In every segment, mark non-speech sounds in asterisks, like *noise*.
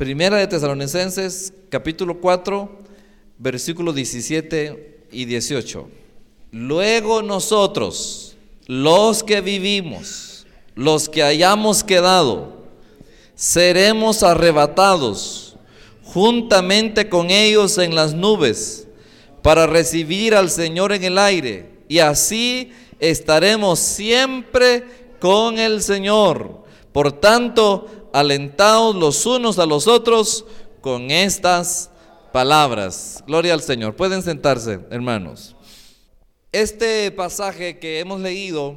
Primera de Tesalonicenses, capítulo 4, versículos 17 y 18. Luego nosotros, los que vivimos, los que hayamos quedado, seremos arrebatados juntamente con ellos en las nubes para recibir al Señor en el aire. Y así estaremos siempre con el Señor. Por tanto, alentados los unos a los otros con estas palabras. Gloria al Señor. Pueden sentarse, hermanos. Este pasaje que hemos leído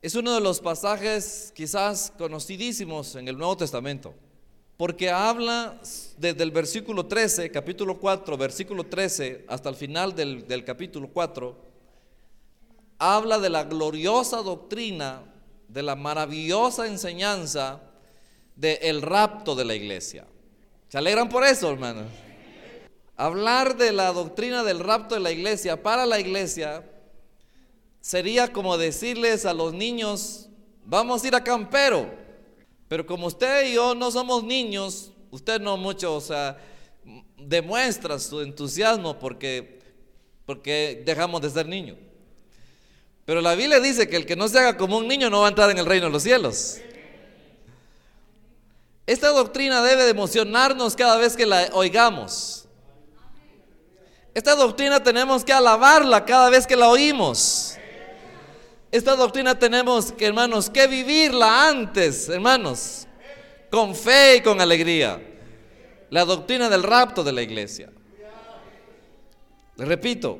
es uno de los pasajes quizás conocidísimos en el Nuevo Testamento, porque habla desde el versículo 13, capítulo 4, versículo 13, hasta el final del, del capítulo 4, habla de la gloriosa doctrina, de la maravillosa enseñanza del rapto de la iglesia. ¿Se alegran por eso, hermanos? Hablar de la doctrina del rapto de la iglesia para la iglesia sería como decirles a los niños, vamos a ir a campero. Pero como usted y yo no somos niños, usted no mucho, o sea, demuestra su entusiasmo porque, porque dejamos de ser niños. Pero la Biblia dice que el que no se haga como un niño no va a entrar en el reino de los cielos. Esta doctrina debe de emocionarnos cada vez que la oigamos. Esta doctrina tenemos que alabarla cada vez que la oímos. Esta doctrina tenemos que, hermanos, que vivirla antes, hermanos, con fe y con alegría. La doctrina del rapto de la iglesia. Les repito,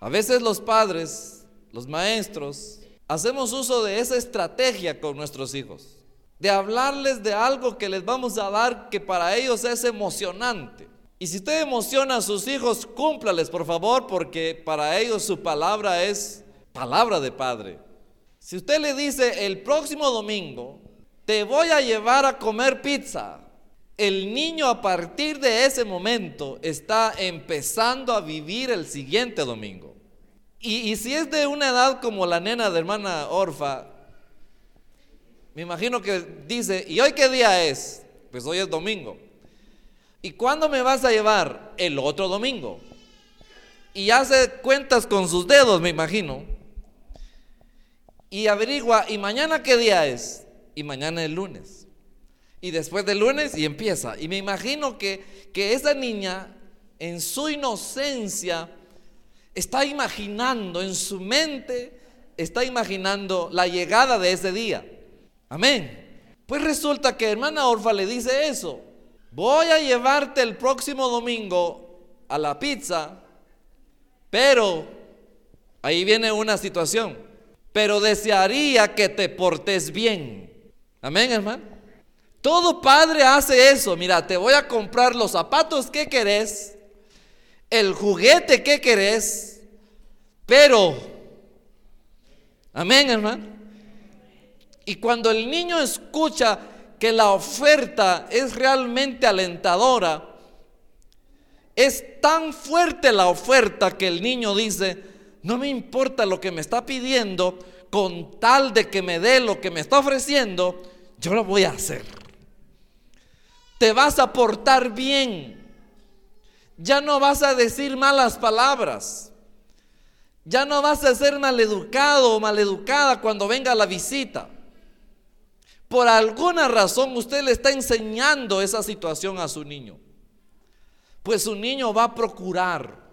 a veces los padres, los maestros, hacemos uso de esa estrategia con nuestros hijos. De hablarles de algo que les vamos a dar que para ellos es emocionante. Y si usted emociona a sus hijos, cúmplales por favor, porque para ellos su palabra es palabra de padre. Si usted le dice el próximo domingo, te voy a llevar a comer pizza, el niño a partir de ese momento está empezando a vivir el siguiente domingo. Y, si es de una edad como la nena de hermana Orfa, me imagino que dice, ¿y hoy qué día es? Pues hoy es domingo. ¿Y cuándo me vas a llevar? El otro domingo. Y hace cuentas con sus dedos, me imagino y averigua, ¿y mañana qué día es? Y mañana es lunes. Y después del lunes y empieza. Y me imagino que, que esa niña en su inocencia está imaginando, en su mente, está imaginando la llegada de ese día. Amén. Pues resulta que hermana Orfa le dice eso. Voy a llevarte el próximo domingo a la pizza, pero ahí viene una situación pero desearía que te portes bien. Amén, hermano. Todo padre hace eso. Mira, te voy a comprar los zapatos que querés, el juguete que querés, pero, amén, hermano. Y cuando el niño escucha que la oferta es realmente alentadora, es tan fuerte la oferta que el niño dice, no me importa lo que me está pidiendo, con tal de que me dé lo que me está ofreciendo, yo lo voy a hacer. Te vas a portar bien. Ya no vas a decir malas palabras. Ya no vas a ser maleducado o maleducada cuando venga la visita. Por alguna razón usted le está enseñando esa situación a su niño. Pues su niño va a procurar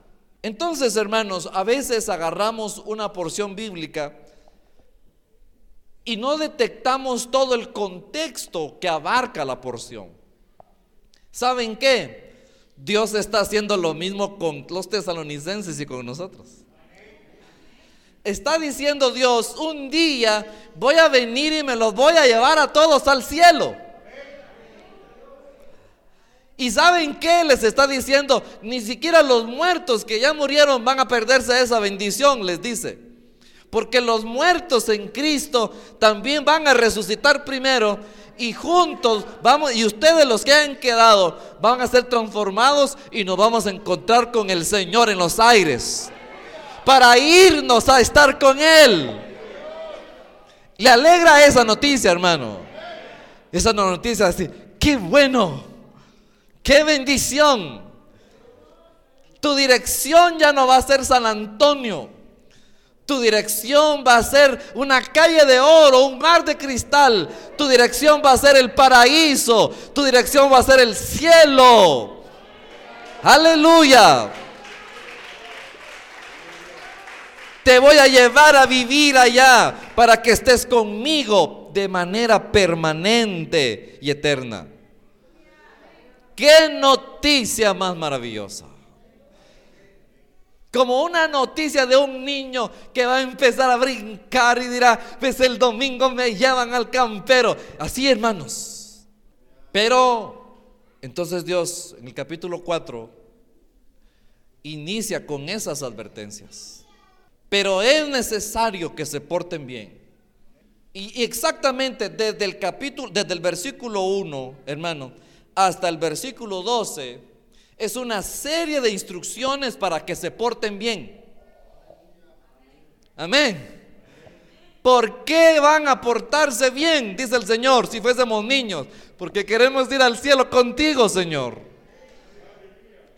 entonces, hermanos, a veces agarramos una porción bíblica y no detectamos todo el contexto que abarca la porción. ¿Saben qué? Dios está haciendo lo mismo con los tesalonicenses y con nosotros. Está diciendo Dios, un día voy a venir y me los voy a llevar a todos al cielo. ¿Y saben qué les está diciendo? Ni siquiera los muertos que ya murieron van a perderse esa bendición, les dice. Porque los muertos en Cristo también van a resucitar primero y juntos vamos y ustedes los que han quedado van a ser transformados y nos vamos a encontrar con el Señor en los aires para irnos a estar con él. Le alegra esa noticia, hermano. Esa noticia así, qué bueno. ¡Qué bendición! Tu dirección ya no va a ser San Antonio. Tu dirección va a ser una calle de oro, un mar de cristal. Tu dirección va a ser el paraíso. Tu dirección va a ser el cielo. Aleluya. Te voy a llevar a vivir allá para que estés conmigo de manera permanente y eterna. Qué noticia más maravillosa. Como una noticia de un niño que va a empezar a brincar y dirá, pues el domingo me llevan al campero. Así hermanos. Pero entonces Dios en el capítulo 4 inicia con esas advertencias. Pero es necesario que se porten bien. Y exactamente desde el capítulo, desde el versículo 1, hermano, hasta el versículo 12 es una serie de instrucciones para que se porten bien. Amén. ¿Por qué van a portarse bien? Dice el Señor, si fuésemos niños. Porque queremos ir al cielo contigo, Señor.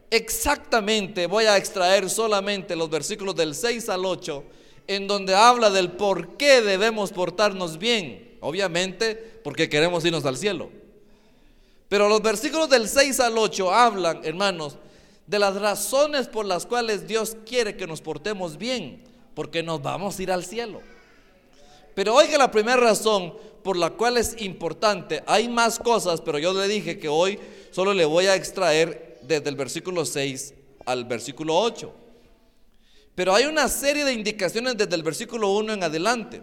Exactamente, voy a extraer solamente los versículos del 6 al 8, en donde habla del por qué debemos portarnos bien. Obviamente, porque queremos irnos al cielo. Pero los versículos del 6 al 8 hablan, hermanos, de las razones por las cuales Dios quiere que nos portemos bien, porque nos vamos a ir al cielo. Pero oiga la primera razón por la cual es importante, hay más cosas, pero yo le dije que hoy solo le voy a extraer desde el versículo 6 al versículo 8. Pero hay una serie de indicaciones desde el versículo 1 en adelante.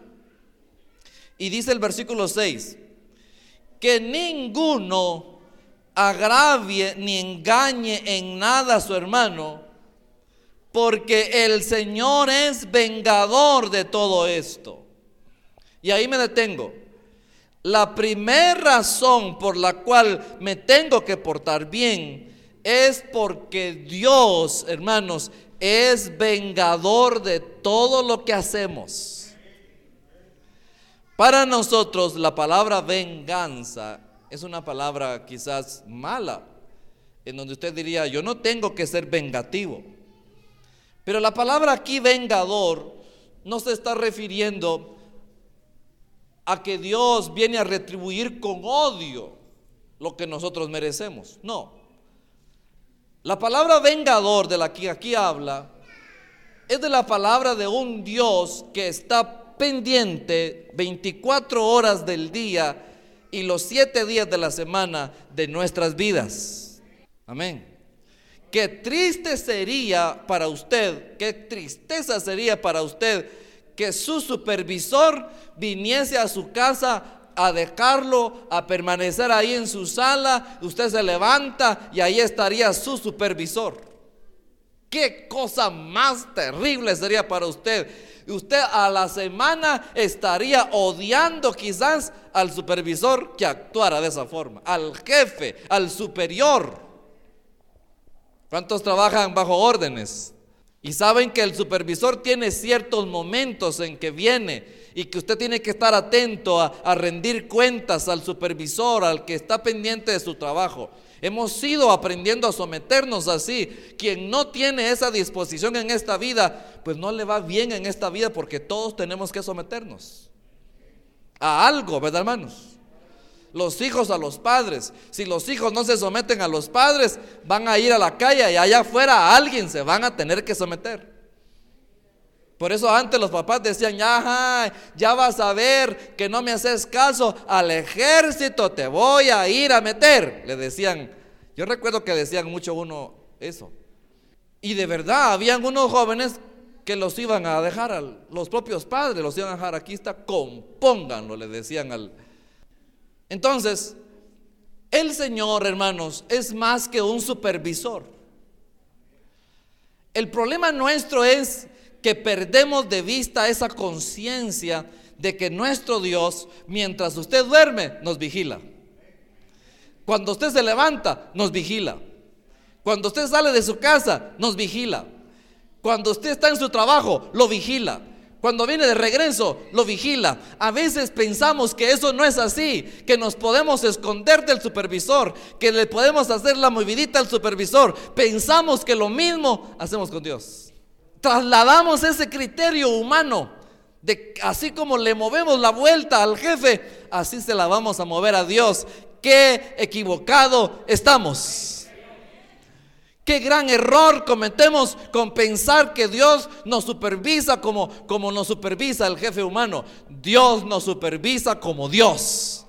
Y dice el versículo 6, que ninguno agravie ni engañe en nada a su hermano, porque el Señor es vengador de todo esto. Y ahí me detengo. La primera razón por la cual me tengo que portar bien es porque Dios, hermanos, es vengador de todo lo que hacemos. Para nosotros la palabra venganza es una palabra quizás mala, en donde usted diría, yo no tengo que ser vengativo. Pero la palabra aquí vengador no se está refiriendo a que Dios viene a retribuir con odio lo que nosotros merecemos. No. La palabra vengador de la que aquí habla es de la palabra de un Dios que está pendiente 24 horas del día y los siete días de la semana de nuestras vidas. Amén. Qué triste sería para usted, qué tristeza sería para usted que su supervisor viniese a su casa a dejarlo, a permanecer ahí en su sala, usted se levanta y ahí estaría su supervisor. Qué cosa más terrible sería para usted usted a la semana estaría odiando quizás al supervisor que actuara de esa forma, al jefe, al superior. ¿Cuántos trabajan bajo órdenes? Y saben que el supervisor tiene ciertos momentos en que viene y que usted tiene que estar atento a, rendir cuentas al supervisor, al que está pendiente de su trabajo. Hemos ido aprendiendo a someternos así. Quien no tiene esa disposición en esta vida, pues no le va bien en esta vida porque todos tenemos que someternos a algo, ¿verdad hermanos? Los hijos a los padres. Si los hijos no se someten a los padres, van a ir a la calle y allá afuera a alguien se van a tener que someter. Por eso antes los papás decían, ya, ya vas a ver que no me haces caso, al ejército te voy a ir a meter. Le decían, yo recuerdo que decían mucho uno eso. Y de verdad, habían unos jóvenes que los iban a dejar a los propios padres, los iban a dejar aquí está, compónganlo, le decían al... Entonces, el Señor, hermanos, es más que un supervisor. El problema nuestro es que perdemos de vista esa conciencia de que nuestro Dios, mientras usted duerme, nos vigila. Cuando usted se levanta, nos vigila. Cuando usted sale de su casa, nos vigila. Cuando usted está en su trabajo, lo vigila. Cuando viene de regreso, lo vigila. A veces pensamos que eso no es así, que nos podemos esconder del supervisor, que le podemos hacer la movidita al supervisor. Pensamos que lo mismo hacemos con Dios. Trasladamos ese criterio humano de así como le movemos la vuelta al jefe, así se la vamos a mover a Dios. Qué equivocado estamos. Qué gran error cometemos con pensar que Dios nos supervisa como, como nos supervisa el jefe humano. Dios nos supervisa como Dios.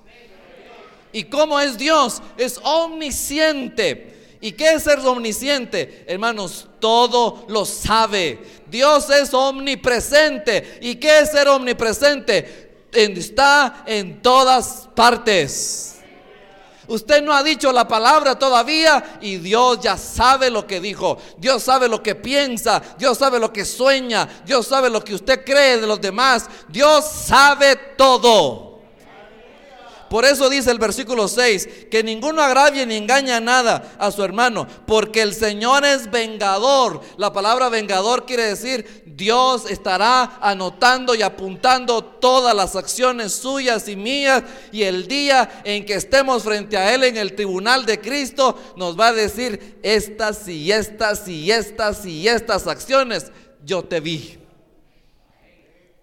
¿Y cómo es Dios? Es omnisciente. ¿Y qué es ser omnisciente? Hermanos, todo lo sabe. Dios es omnipresente. ¿Y qué es ser omnipresente? Está en todas partes. Usted no ha dicho la palabra todavía y Dios ya sabe lo que dijo. Dios sabe lo que piensa. Dios sabe lo que sueña. Dios sabe lo que usted cree de los demás. Dios sabe todo. Por eso dice el versículo 6, que ninguno agravie ni engaña nada a su hermano, porque el Señor es vengador. La palabra vengador quiere decir Dios estará anotando y apuntando todas las acciones suyas y mías y el día en que estemos frente a Él en el tribunal de Cristo nos va a decir estas y estas y estas y estas acciones yo te vi.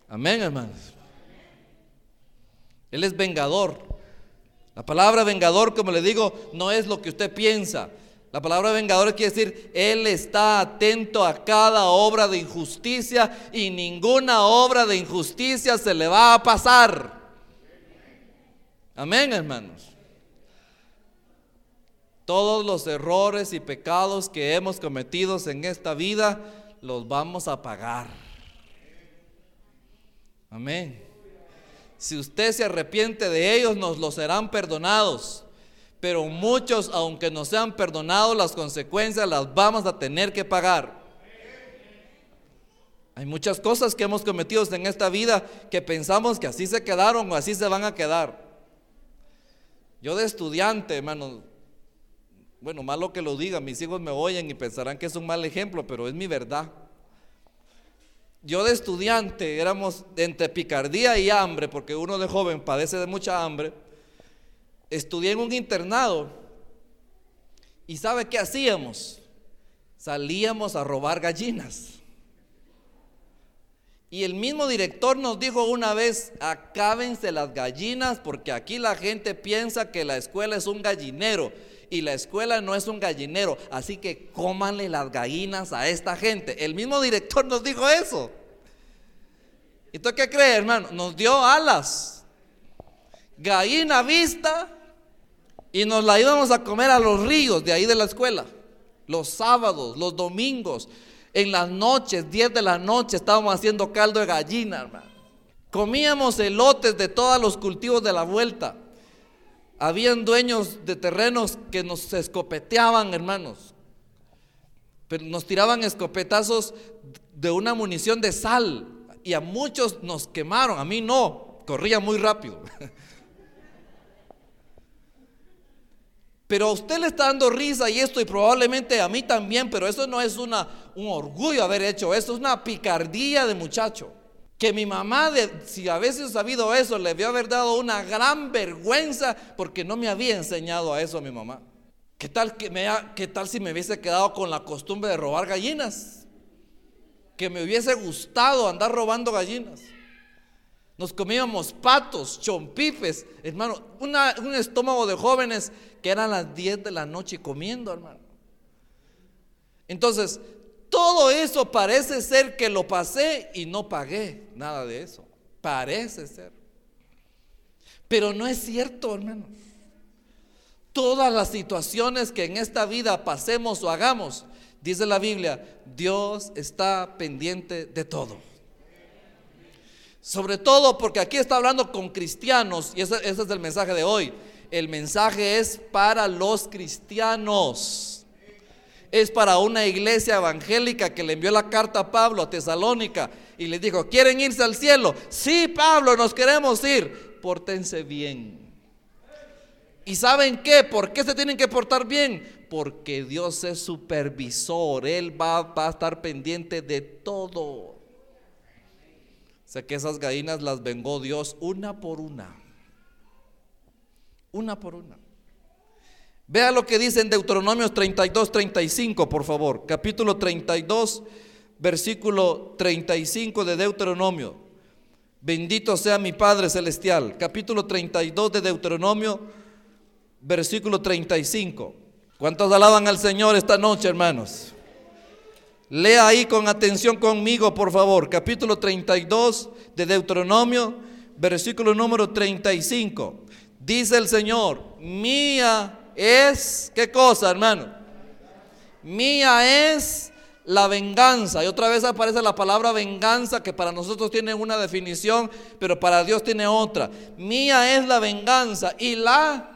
Amén, hermanos. Él es vengador. La palabra vengador, como le digo, no es lo que usted piensa. La palabra vengador quiere decir, Él está atento a cada obra de injusticia y ninguna obra de injusticia se le va a pasar. Amén, hermanos. Todos los errores y pecados que hemos cometido en esta vida los vamos a pagar. Amén. Si usted se arrepiente de ellos, nos los serán perdonados. Pero muchos, aunque nos sean perdonados, las consecuencias las vamos a tener que pagar. Hay muchas cosas que hemos cometido en esta vida que pensamos que así se quedaron o así se van a quedar. Yo de estudiante, hermano, bueno, malo que lo diga, mis hijos me oyen y pensarán que es un mal ejemplo, pero es mi verdad yo de estudiante éramos entre picardía y hambre, porque uno de joven padece de mucha hambre. Estudié en un internado y ¿sabe qué hacíamos? Salíamos a robar gallinas. Y el mismo director nos dijo una vez, acábense las gallinas porque aquí la gente piensa que la escuela es un gallinero y la escuela no es un gallinero, así que cómanle las gallinas a esta gente. El mismo director nos dijo eso. ¿Y tú qué crees, hermano? Nos dio alas, gallina vista y nos la íbamos a comer a los ríos de ahí de la escuela. Los sábados, los domingos, en las noches, 10 de la noche, estábamos haciendo caldo de gallina, hermano. Comíamos elotes de todos los cultivos de la vuelta. Habían dueños de terrenos que nos escopeteaban, hermanos. Pero nos tiraban escopetazos de una munición de sal. Y a muchos nos quemaron, a mí no, corría muy rápido. *laughs* Pero a usted le está dando risa y esto, y probablemente a mí también, pero eso no es una, un orgullo haber hecho eso, es una picardía de muchacho que mi mamá, si a veces sabido eso, le debió haber dado una gran vergüenza porque no me había enseñado a eso a mi mamá. ¿Qué tal, que me, ¿Qué tal si me hubiese quedado con la costumbre de robar gallinas? Que me hubiese gustado andar robando gallinas. Nos comíamos patos, chompipes, hermano, un estómago de jóvenes que eran las 10 de la noche comiendo, hermano. Entonces, todo eso parece ser que lo pasé y no pagué nada de eso. Parece ser. Pero no es cierto, hermano. Todas las situaciones que en esta vida pasemos o hagamos, dice la Biblia, Dios está pendiente de todo. Sobre todo porque aquí está hablando con cristianos y ese, ese es el mensaje de hoy. El mensaje es para los cristianos es para una iglesia evangélica que le envió la carta a Pablo a Tesalónica y le dijo, ¿quieren irse al cielo? Sí, Pablo, nos queremos ir. Pórtense bien. ¿Y saben qué? ¿Por qué se tienen que portar bien? Porque Dios es supervisor, Él va, va a estar pendiente de todo. Sé que esas gallinas las vengó Dios una por una. Una por una. Vea lo que dice en Deuteronomio 32, 35, por favor. Capítulo 32, versículo 35 de Deuteronomio. Bendito sea mi Padre Celestial. Capítulo 32 de Deuteronomio, versículo 35. ¿Cuántos alaban al Señor esta noche, hermanos? Lea ahí con atención conmigo, por favor. Capítulo 32 de Deuteronomio, versículo número 35. Dice el Señor, mía es, ¿qué cosa, hermano? Mía es la venganza. Y otra vez aparece la palabra venganza que para nosotros tiene una definición, pero para Dios tiene otra. Mía es la venganza y la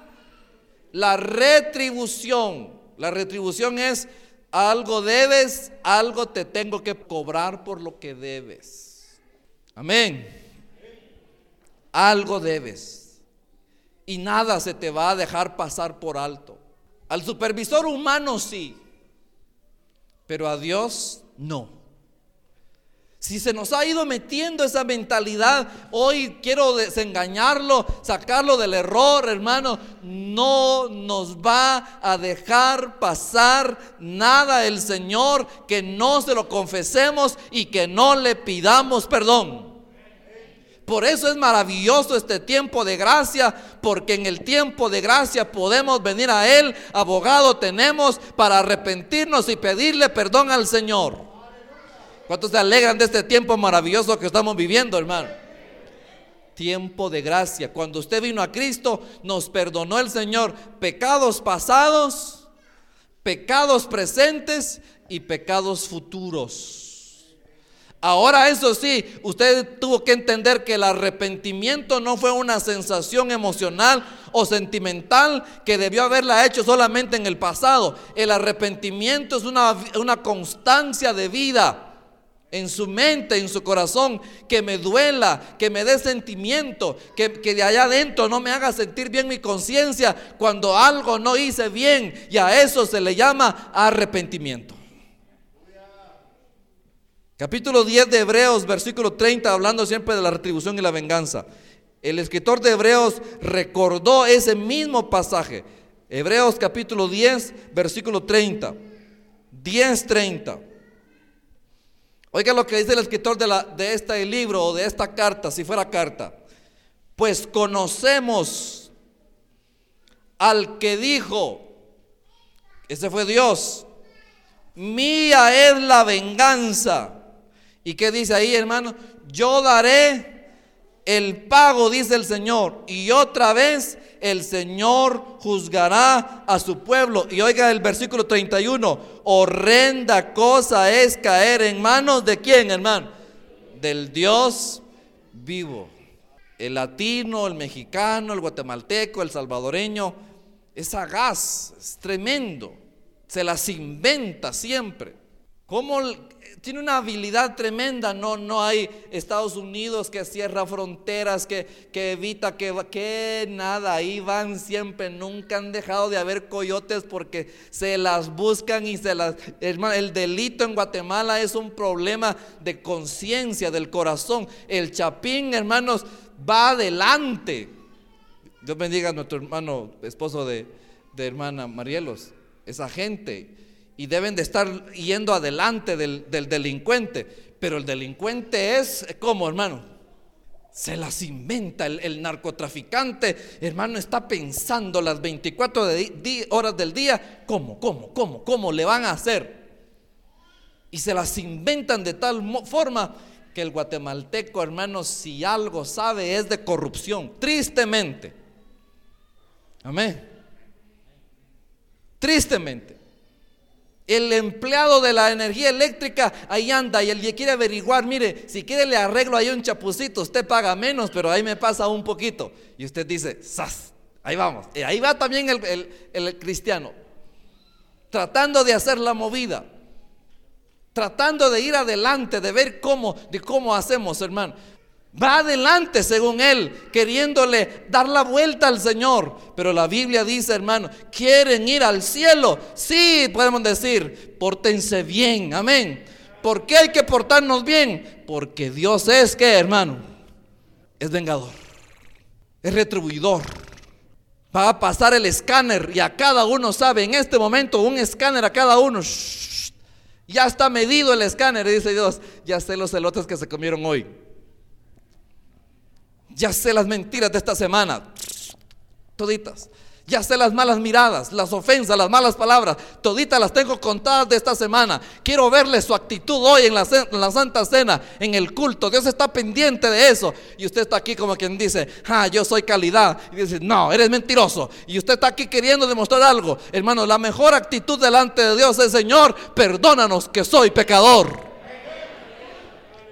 la retribución. La retribución es algo debes, algo te tengo que cobrar por lo que debes. Amén. Algo debes. Y nada se te va a dejar pasar por alto. Al supervisor humano sí, pero a Dios no. Si se nos ha ido metiendo esa mentalidad, hoy quiero desengañarlo, sacarlo del error, hermano. No nos va a dejar pasar nada el Señor que no se lo confesemos y que no le pidamos perdón. Por eso es maravilloso este tiempo de gracia, porque en el tiempo de gracia podemos venir a Él, abogado tenemos para arrepentirnos y pedirle perdón al Señor. ¿Cuántos se alegran de este tiempo maravilloso que estamos viviendo, hermano? Tiempo de gracia. Cuando usted vino a Cristo, nos perdonó el Señor pecados pasados, pecados presentes y pecados futuros. Ahora eso sí, usted tuvo que entender que el arrepentimiento no fue una sensación emocional o sentimental que debió haberla hecho solamente en el pasado. El arrepentimiento es una, una constancia de vida en su mente, en su corazón, que me duela, que me dé sentimiento, que, de allá adentro no me haga sentir bien mi conciencia cuando algo no hice bien. Y a eso se le llama arrepentimiento. Capítulo 10 de Hebreos, versículo 30, hablando siempre de la retribución y la venganza. El escritor de Hebreos recordó ese mismo pasaje. Hebreos capítulo 10, versículo 30. 10, 30. Oiga lo que dice el escritor de, de este libro o de esta carta, si fuera carta. Pues conocemos al que dijo, ese fue Dios, mía es la venganza. ¿Y qué dice ahí, hermano? Yo daré el pago, dice el Señor. Y otra vez el Señor juzgará a su pueblo. Y oiga el versículo 31, horrenda cosa es caer en manos de quién, hermano? Del Dios vivo. El latino, el mexicano, el guatemalteco, el salvadoreño, es sagaz, es tremendo. Se las inventa siempre. ¿Cómo tiene una habilidad tremenda. No, no hay Estados Unidos que cierra fronteras, que, que evita que, que nada. Ahí van siempre. Nunca han dejado de haber coyotes porque se las buscan y se las. el delito en Guatemala es un problema de conciencia, del corazón. El chapín, hermanos, va adelante. Dios bendiga a nuestro hermano, esposo de, de hermana Marielos, esa gente y deben de estar yendo adelante del, delincuente. Pero el delincuente es, como hermano? Se las inventa el, narcotraficante, hermano, está pensando las 24 horas del día, ¿cómo, cómo, cómo, cómo le van a hacer? Y se las inventan de tal forma que el guatemalteco, hermano, si algo sabe es de corrupción, tristemente. Amén. Tristemente. El empleado de la energía eléctrica ahí anda y el que quiere averiguar, mire, si quiere le arreglo ahí un chapucito, usted paga menos, pero ahí me pasa un poquito. Y usted dice, ¡zas! Ahí vamos. Y ahí va también el, el cristiano, tratando de hacer la movida, tratando de ir adelante, de ver cómo, de cómo hacemos, hermano. Va adelante según él, queriéndole dar la vuelta al Señor. Pero la Biblia dice, hermano, ¿quieren ir al cielo? Sí, podemos decir, pórtense bien, amén. ¿Por qué hay que portarnos bien? Porque Dios es que, hermano, es vengador, es retribuidor. Va a pasar el escáner y a cada uno sabe, en este momento un escáner a cada uno. ya está medido el escáner, dice Dios. Ya sé los celotes que se comieron hoy. Ya sé las mentiras de esta semana. Toditas. Ya sé las malas miradas, las ofensas, las malas palabras. Toditas las tengo contadas de esta semana. Quiero verle su actitud hoy en la, Santa Cena, en el culto. Dios está pendiente de eso. Y usted está aquí como quien dice, ah, yo soy calidad. Y dice, no, eres mentiroso. Y usted está aquí queriendo demostrar algo. Hermano, la mejor actitud delante de Dios es, Señor, perdónanos que soy pecador.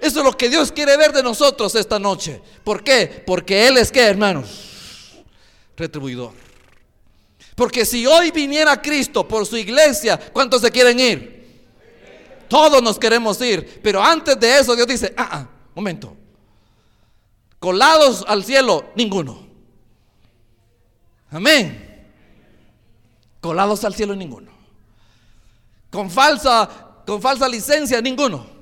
Eso es lo que Dios quiere ver de nosotros esta noche. ¿Por qué? Porque Él es que, hermanos, retribuidor. Porque si hoy viniera Cristo por su iglesia, ¿cuántos se quieren ir? Todos nos queremos ir. Pero antes de eso Dios dice, ah, ah, momento. Colados al cielo, ninguno. Amén. Colados al cielo, ninguno. Con falsa, con falsa licencia, ninguno.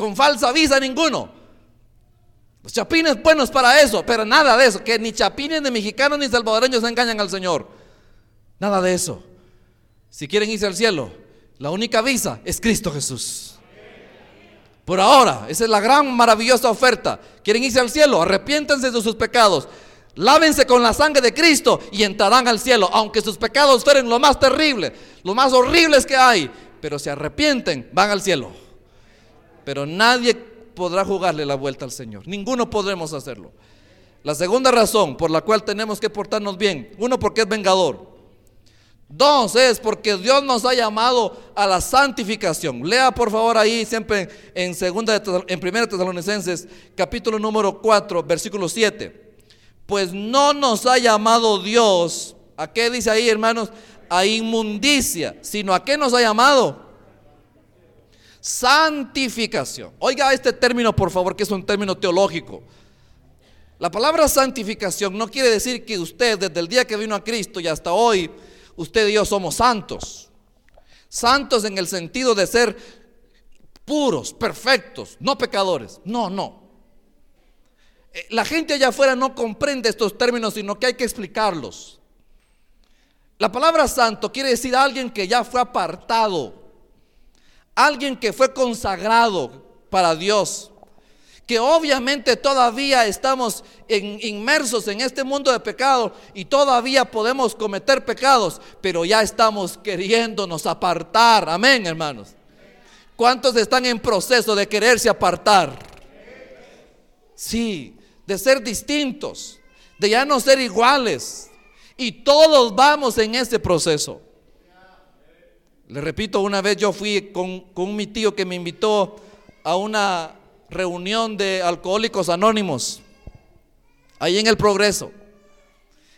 Con falsa visa, ninguno. Los chapines buenos para eso, pero nada de eso. Que ni chapines, ni mexicanos, ni salvadoreños engañan al Señor. Nada de eso. Si quieren irse al cielo, la única visa es Cristo Jesús. Por ahora, esa es la gran maravillosa oferta. ¿Quieren irse al cielo? Arrepiéntense de sus pecados. Lávense con la sangre de Cristo y entrarán al cielo, aunque sus pecados fueren lo más terrible, lo más horribles que hay. Pero se arrepienten, van al cielo. Pero nadie podrá jugarle la vuelta al Señor. Ninguno podremos hacerlo. La segunda razón por la cual tenemos que portarnos bien, uno porque es vengador. Dos es porque Dios nos ha llamado a la santificación. Lea por favor ahí siempre en segunda en primera Tesalonicenses capítulo número 4, versículo 7. Pues no nos ha llamado Dios, ¿a qué dice ahí, hermanos? A inmundicia, sino a qué nos ha llamado? Santificación. Oiga este término, por favor, que es un término teológico. La palabra santificación no quiere decir que usted desde el día que vino a Cristo y hasta hoy usted y yo somos santos. Santos en el sentido de ser puros, perfectos, no pecadores. No, no. Eh, la gente allá afuera no comprende estos términos, sino que hay que explicarlos. La palabra santo quiere decir alguien que ya fue apartado, alguien que fue consagrado para Dios que obviamente todavía estamos inmersos en este mundo de pecado y todavía podemos cometer pecados, pero ya estamos queriéndonos apartar. Amén, hermanos. ¿Cuántos están en proceso de quererse apartar? Sí, de ser distintos, de ya no ser iguales. Y todos vamos en ese proceso. Le repito, una vez yo fui con, con mi tío que me invitó a una reunión de alcohólicos anónimos, ahí en el progreso.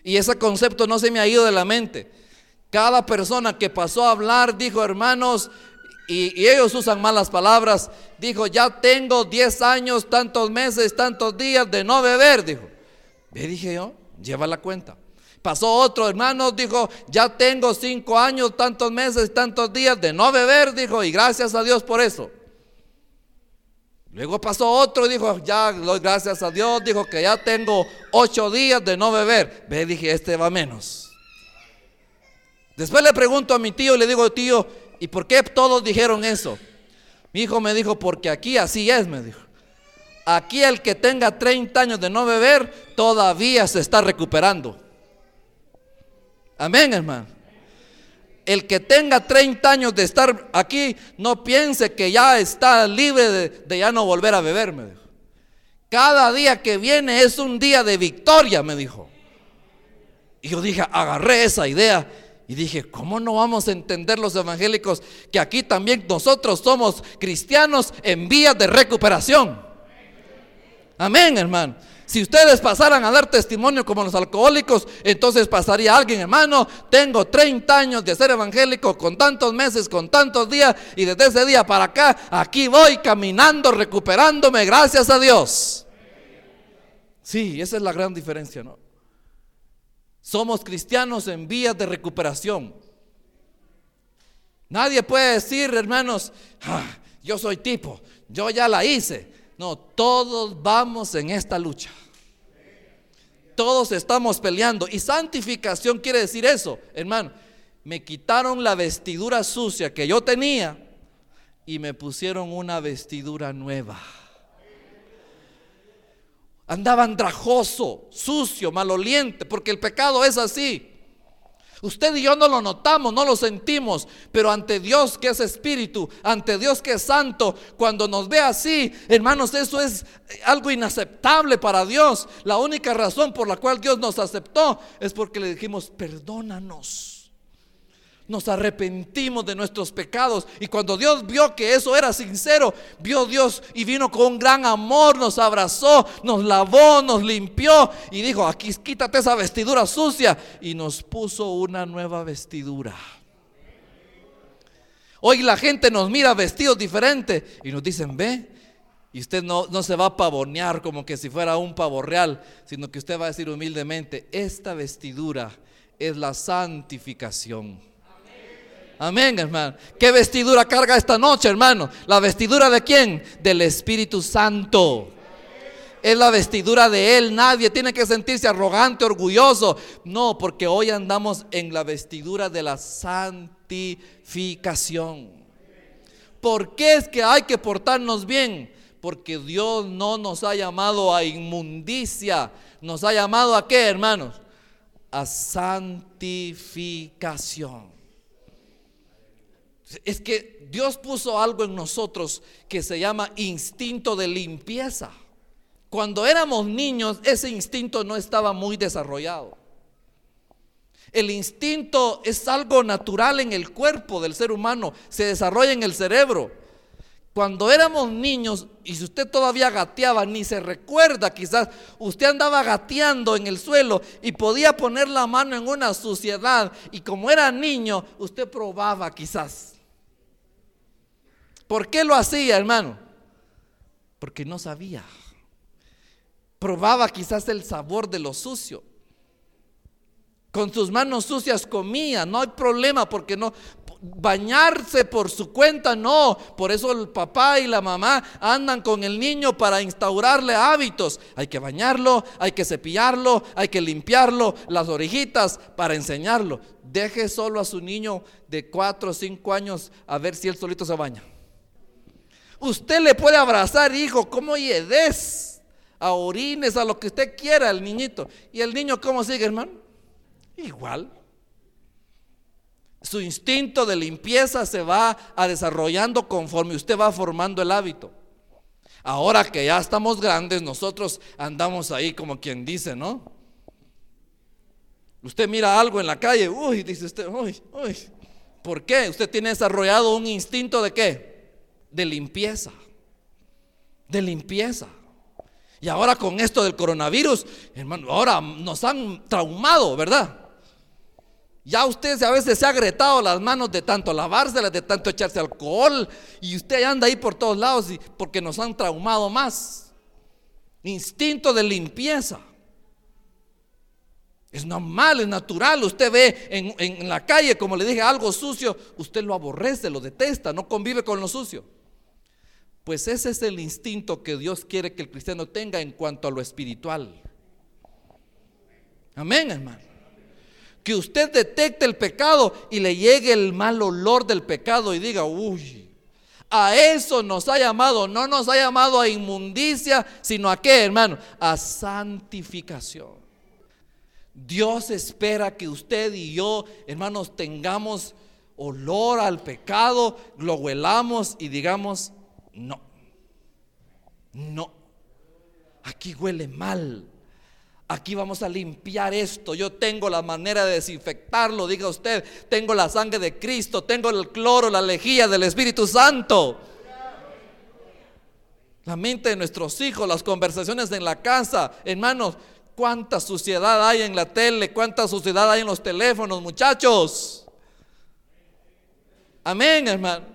Y ese concepto no se me ha ido de la mente. Cada persona que pasó a hablar dijo, hermanos, y, ellos usan malas palabras, dijo, ya tengo 10 años, tantos meses, tantos días de no beber, dijo. Le dije yo, lleva la cuenta. Pasó otro hermano, dijo, ya tengo 5 años, tantos meses, tantos días de no beber, dijo, y gracias a Dios por eso. Luego pasó otro y dijo, ya gracias a Dios, dijo que ya tengo ocho días de no beber. Ve, dije, este va menos. Después le pregunto a mi tío, le digo, tío, ¿y por qué todos dijeron eso? Mi hijo me dijo, porque aquí así es, me dijo. Aquí el que tenga 30 años de no beber, todavía se está recuperando. Amén, hermano el que tenga 30 años de estar aquí, no piense que ya está libre de, ya no volver a beber, me dijo. Cada día que viene es un día de victoria, me dijo. Y yo dije, agarré esa idea y dije, ¿cómo no vamos a entender los evangélicos que aquí también nosotros somos cristianos en vías de recuperación? Amén, hermano. Si ustedes pasaran a dar testimonio como los alcohólicos, entonces pasaría alguien, hermano, tengo 30 años de ser evangélico, con tantos meses, con tantos días, y desde ese día para acá, aquí voy caminando, recuperándome, gracias a Dios. Sí, esa es la gran diferencia, ¿no? Somos cristianos en vías de recuperación. Nadie puede decir, hermanos, ah, yo soy tipo, yo ya la hice. No, todos vamos en esta lucha. Todos estamos peleando. Y santificación quiere decir eso, hermano. Me quitaron la vestidura sucia que yo tenía y me pusieron una vestidura nueva. Andaba andrajoso, sucio, maloliente, porque el pecado es así. Usted y yo no lo notamos, no lo sentimos, pero ante Dios que es espíritu, ante Dios que es santo, cuando nos ve así, hermanos, eso es algo inaceptable para Dios. La única razón por la cual Dios nos aceptó es porque le dijimos, perdónanos nos arrepentimos de nuestros pecados. Y cuando Dios vio que eso era sincero, vio Dios y vino con un gran amor, nos abrazó, nos lavó, nos limpió y dijo, aquí quítate esa vestidura sucia y nos puso una nueva vestidura. Hoy la gente nos mira vestidos diferentes y nos dicen, ve, y usted no, no, se va a pavonear como que si fuera un pavo real, sino que usted va a decir humildemente, esta vestidura es la santificación. Amén, hermano. ¿Qué vestidura carga esta noche, hermano? ¿La vestidura de quién? Del Espíritu Santo. Es la vestidura de Él. Nadie tiene que sentirse arrogante, orgulloso. No, porque hoy andamos en la vestidura de la santificación. ¿Por qué es que hay que portarnos bien? Porque Dios no nos ha llamado a inmundicia. Nos ha llamado a qué, hermanos? A santificación. Es que Dios puso algo en nosotros que se llama instinto de limpieza. Cuando éramos niños, ese instinto no estaba muy desarrollado. El instinto es algo natural en el cuerpo del ser humano, se desarrolla en el cerebro. Cuando éramos niños, y si usted todavía gateaba, ni se recuerda quizás, usted andaba gateando en el suelo y podía poner la mano en una suciedad, y como era niño, usted probaba quizás. ¿Por qué lo hacía, hermano? Porque no sabía. Probaba quizás el sabor de lo sucio. Con sus manos sucias comía, no hay problema porque no bañarse por su cuenta, no. Por eso el papá y la mamá andan con el niño para instaurarle hábitos. Hay que bañarlo, hay que cepillarlo, hay que limpiarlo, las orejitas para enseñarlo. Deje solo a su niño de 4 o 5 años a ver si él solito se baña. Usted le puede abrazar, hijo, como yedes, a orines, a lo que usted quiera al niñito. ¿Y el niño cómo sigue, hermano? Igual. Su instinto de limpieza se va a desarrollando conforme usted va formando el hábito. Ahora que ya estamos grandes, nosotros andamos ahí como quien dice, ¿no? Usted mira algo en la calle, uy, dice usted, uy, uy. ¿Por qué? Usted tiene desarrollado un instinto de qué? De limpieza, de limpieza. Y ahora con esto del coronavirus, hermano, ahora nos han traumado, ¿verdad? Ya usted a veces se ha agretado las manos de tanto lavárselas, de tanto echarse alcohol, y usted anda ahí por todos lados porque nos han traumado más. Instinto de limpieza. Es normal, es natural. Usted ve en, en la calle, como le dije, algo sucio, usted lo aborrece, lo detesta, no convive con lo sucio. Pues ese es el instinto que Dios quiere que el cristiano tenga en cuanto a lo espiritual. Amén, hermano. Que usted detecte el pecado y le llegue el mal olor del pecado y diga, uy, a eso nos ha llamado, no nos ha llamado a inmundicia, sino a qué, hermano? A santificación. Dios espera que usted y yo, hermanos, tengamos olor al pecado, lo huelamos y digamos, no, no, aquí huele mal. Aquí vamos a limpiar esto. Yo tengo la manera de desinfectarlo. Diga usted, tengo la sangre de Cristo, tengo el cloro, la lejía del Espíritu Santo. La mente de nuestros hijos, las conversaciones en la casa, hermanos, cuánta suciedad hay en la tele, cuánta suciedad hay en los teléfonos, muchachos. Amén, hermano.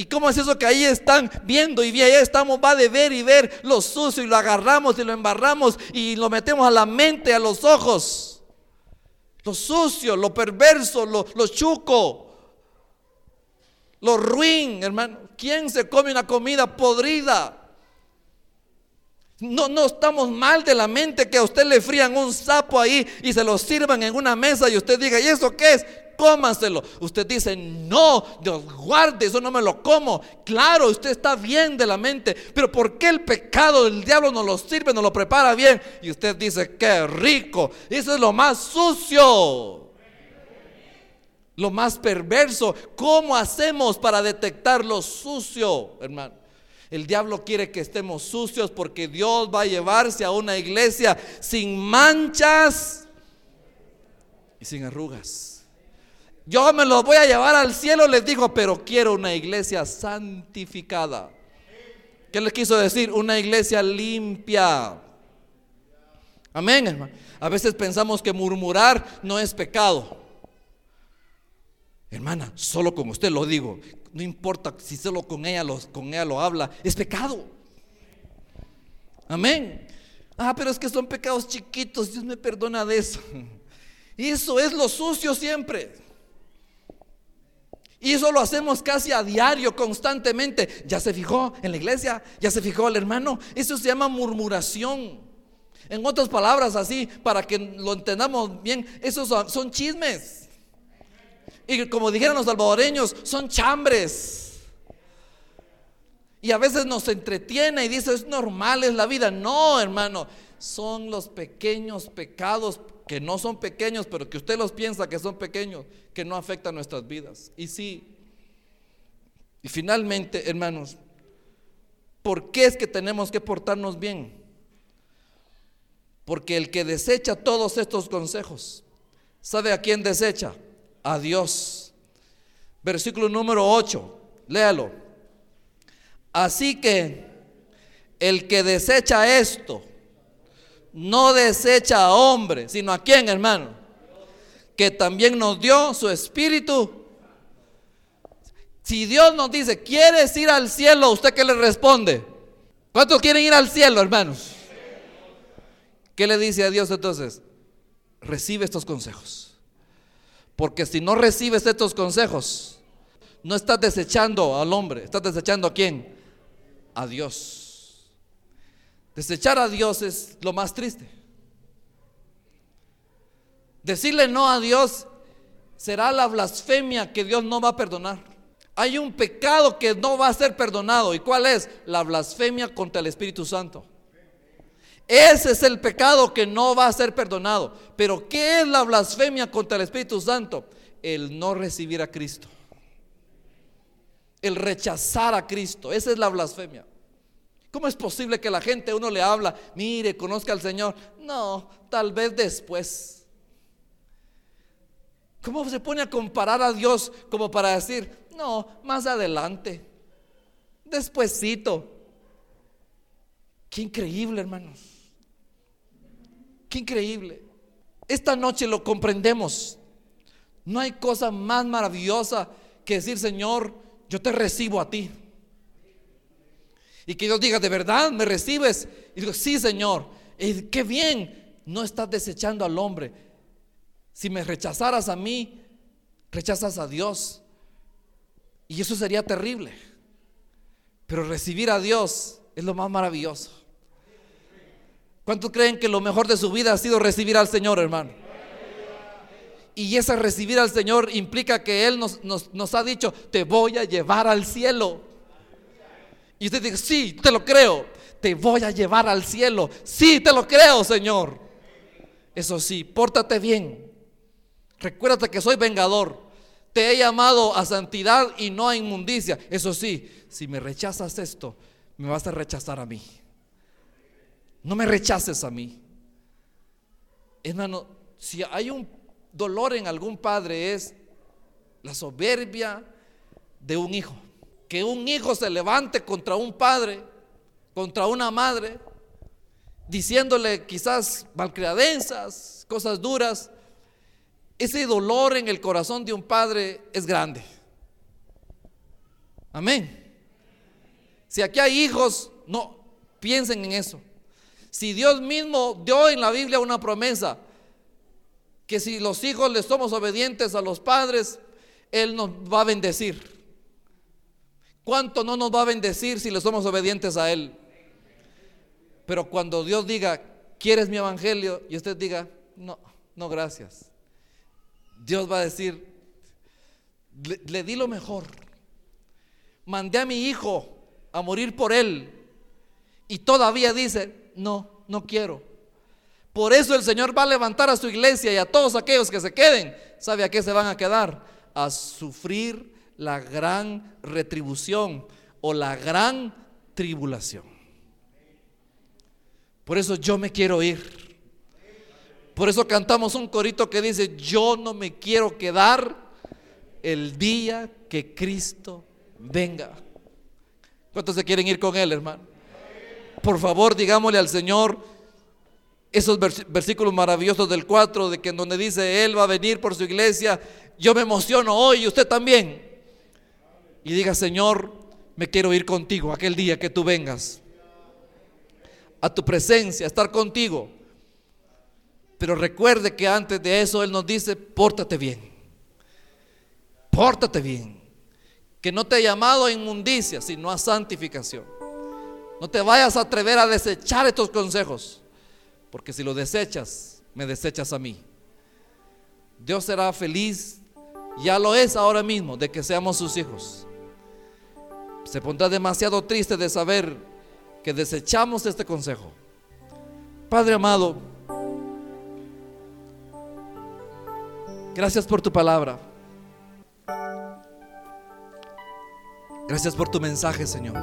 ¿Y cómo es eso que ahí están viendo y ahí estamos, va de ver y ver lo sucio y lo agarramos y lo embarramos y lo metemos a la mente, a los ojos? Lo sucio, lo perverso, lo, lo chuco. lo ruin, hermano. ¿Quién se come una comida podrida? No, no estamos mal de la mente que a usted le frían un sapo ahí y se lo sirvan en una mesa y usted diga, ¿y eso qué es? Cómanselo. Usted dice, no, Dios guarde, eso no me lo como. Claro, usted está bien de la mente, pero ¿por qué el pecado del diablo no lo sirve, no lo prepara bien? Y usted dice, qué rico, eso es lo más sucio lo más perverso. ¿Cómo hacemos para detectar lo sucio, hermano? El diablo quiere que estemos sucios porque Dios va a llevarse a una iglesia sin manchas y sin arrugas. Yo me los voy a llevar al cielo, les digo, pero quiero una iglesia santificada. ¿Qué les quiso decir? Una iglesia limpia. Amén, hermano. A veces pensamos que murmurar no es pecado. Hermana, solo con usted lo digo. No importa si solo con ella, lo, con ella lo habla. Es pecado. Amén. Ah, pero es que son pecados chiquitos. Dios me perdona de eso. *laughs* Eso es lo sucio siempre. Y eso lo hacemos casi a diario, constantemente. Ya se fijó en la iglesia, ya se fijó el hermano. Eso se llama murmuración. En otras palabras, así, para que lo entendamos bien, esos son chismes. Y como dijeron los salvadoreños, son chambres. Y a veces nos entretiene y dice, es normal, es la vida. No, hermano, son los pequeños pecados que no son pequeños, pero que usted los piensa que son pequeños, que no afectan nuestras vidas. Y sí. Y finalmente, hermanos, ¿por qué es que tenemos que portarnos bien? Porque el que desecha todos estos consejos, ¿sabe a quién desecha? a Dios. Versículo número 8, léalo. Así que el que desecha esto, no desecha a hombre, sino a quién, hermano, que también nos dio su espíritu. Si Dios nos dice, ¿quieres ir al cielo? ¿Usted qué le responde? ¿Cuántos quieren ir al cielo, hermanos? ¿Qué le dice a Dios entonces? Recibe estos consejos. Porque si no recibes estos consejos, no estás desechando al hombre, estás desechando a quién? A Dios. Desechar a Dios es lo más triste. Decirle no a Dios será la blasfemia que Dios no va a perdonar. Hay un pecado que no va a ser perdonado. ¿Y cuál es? La blasfemia contra el Espíritu Santo. Ese es el pecado que no va a ser perdonado. Pero ¿qué es la blasfemia contra el Espíritu Santo? El no recibir a Cristo. El rechazar a Cristo. Esa es la blasfemia. ¿Cómo es posible que la gente uno le habla, mire, conozca al Señor? No, tal vez después. ¿Cómo se pone a comparar a Dios como para decir, no, más adelante, despuesito? Qué increíble, hermanos. Qué increíble. Esta noche lo comprendemos. No hay cosa más maravillosa que decir, Señor, yo te recibo a ti. Y que Dios diga, ¿de verdad me recibes? Y digo, sí, Señor. Y qué bien, no estás desechando al hombre. Si me rechazaras a mí, rechazas a Dios. Y eso sería terrible. Pero recibir a Dios es lo más maravilloso. ¿Cuántos creen que lo mejor de su vida ha sido recibir al Señor, hermano? Y ese recibir al Señor implica que Él nos, ha dicho, te voy a llevar al cielo. Y usted dice, sí, te lo creo, te voy a llevar al cielo. Sí, te lo creo, Señor. Eso sí, pórtate bien. Recuérdate que soy vengador. Te he llamado a santidad y no a inmundicia. Eso sí, si me rechazas esto, me vas a rechazar a mí. No me rechaces a mí. Hermano, si hay un dolor en algún padre es la soberbia de un hijo. Que un hijo se levante contra un padre, contra una madre, diciéndole quizás malcriadenzas, cosas duras. Ese dolor en el corazón de un padre es grande. Amén. Si aquí hay hijos, no piensen en eso. Si Dios mismo dio en la Biblia una promesa, que si los hijos le somos obedientes a los padres, Él nos va a bendecir. ¿Cuánto no nos va a bendecir si le somos obedientes a Él? Pero cuando Dios diga, ¿quieres mi evangelio? Y usted diga, no, no, gracias. Dios va a decir, le, di lo mejor. Mandé a mi hijo a morir por él. Y todavía dice, no, no quiero. Por eso el Señor va a levantar a su iglesia y a todos aquellos que se queden. ¿Sabe a qué se van a quedar? A sufrir la gran retribución o la gran tribulación. Por eso yo me quiero ir. Por eso cantamos un corito que dice, yo no me quiero quedar el día que Cristo venga. ¿Cuántos se quieren ir con Él, hermano? Por favor, digámosle al Señor esos versículos maravillosos del 4, de que en donde dice, Él va a venir por su iglesia, yo me emociono hoy y usted también. Y diga, Señor, me quiero ir contigo aquel día que tú vengas. A tu presencia, a estar contigo. Pero recuerde que antes de eso Él nos dice, pórtate bien. Pórtate bien. Que no te he llamado a inmundicia, sino a santificación. No te vayas a atrever a desechar estos consejos. Porque si lo desechas, me desechas a mí. Dios será feliz, ya lo es ahora mismo, de que seamos sus hijos. Se pondrá demasiado triste de saber que desechamos este consejo. Padre amado, gracias por tu palabra. Gracias por tu mensaje, Señor.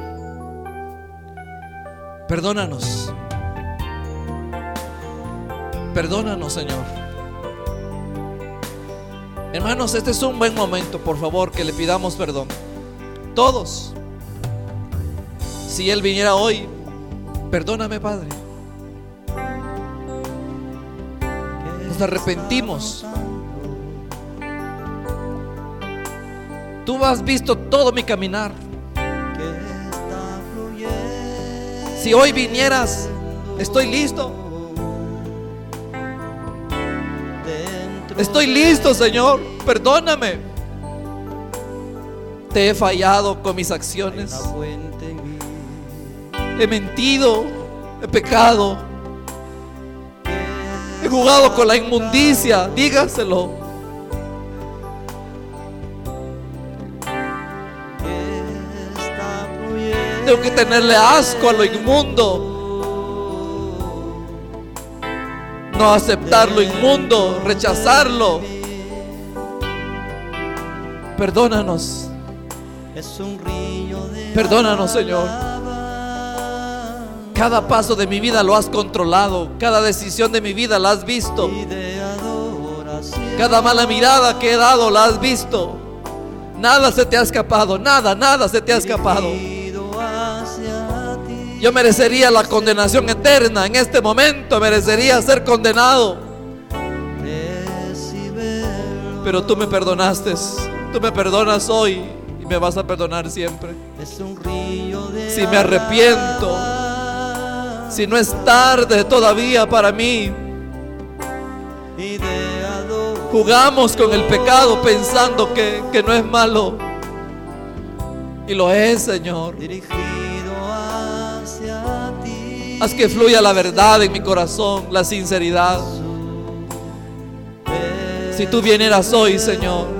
Perdónanos. Perdónanos, Señor. Hermanos, este es un buen momento, por favor, que le pidamos perdón. Todos. Si Él viniera hoy, perdóname, Padre. Nos arrepentimos. Tú has visto todo mi caminar. Si hoy vinieras, estoy listo. Estoy listo, Señor. Perdóname. Te he fallado con mis acciones. He mentido. He pecado. He jugado con la inmundicia. Dígaselo. Tengo que tenerle asco a lo inmundo. No aceptar lo inmundo, rechazarlo. Perdónanos. Perdónanos, Señor. Cada paso de mi vida lo has controlado. Cada decisión de mi vida la has visto. Cada mala mirada que he dado la has visto. Nada se te ha escapado. Nada, nada se te ha escapado. Yo merecería la condenación eterna. En este momento merecería ser condenado. Pero tú me perdonaste. Tú me perdonas hoy y me vas a perdonar siempre. Si me arrepiento, si no es tarde todavía para mí, jugamos con el pecado pensando que, que no es malo. Y lo es, Señor. Haz que fluya la verdad en mi corazón, la sinceridad. Si tú vinieras hoy, Señor,